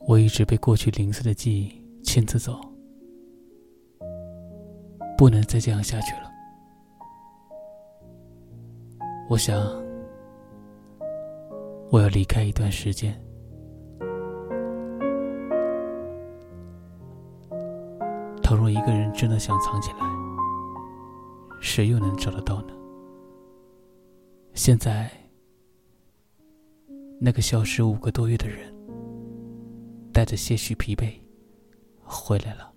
我一直被过去零碎的记忆牵着走，不能再这样下去了。我想，我要离开一段时间。倘若一个人真的想藏起来，谁又能找得到呢？现在，那个消失五个多月的人，着些许疲惫，回来了。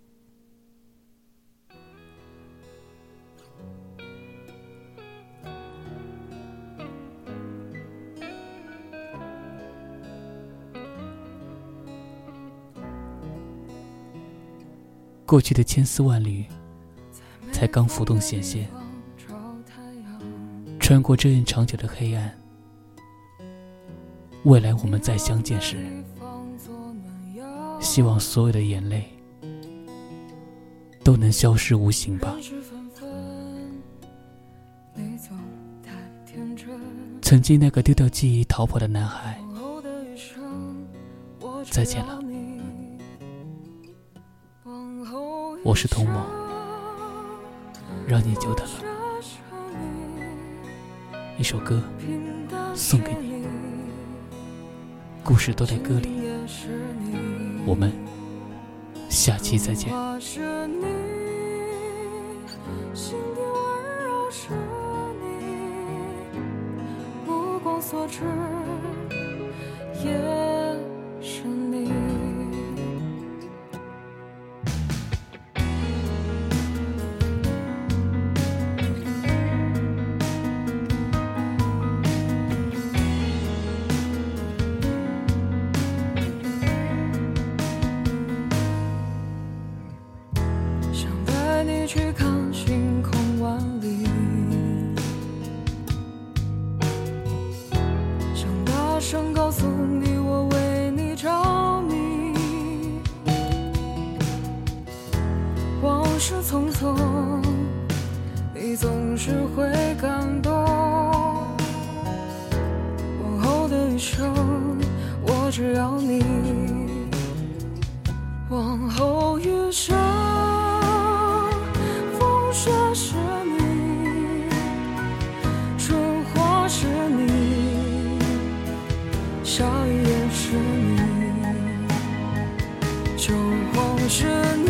过去的千丝万缕，才刚浮动显现。穿过这样长久的黑暗，未来我们再相见时，希望所有的眼泪都能消失无形吧。曾经那个丢掉记忆逃跑的男孩，再见了。我是童某，让你久等了。一首歌送给你，故事都在歌里。我们下期再见。想告诉你，我为你着迷。往事匆匆，你总是会感动。往后的余生，我只要你。往后余生，风雪是是你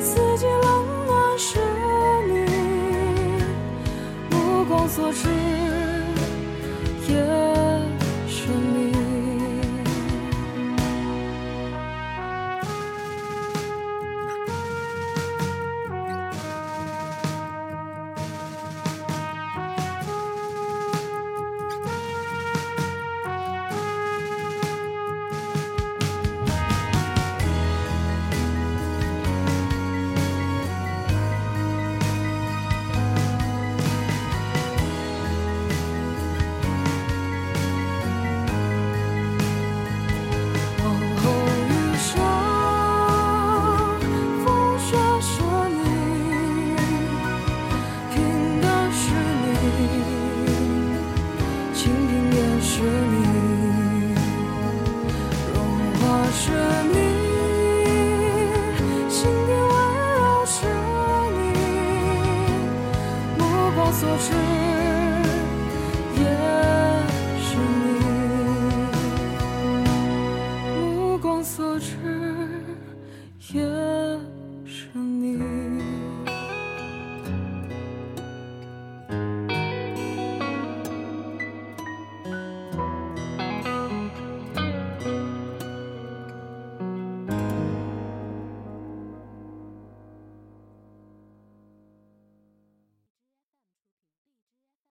四季冷暖是你目光所至。是你心底温柔是你目光所至。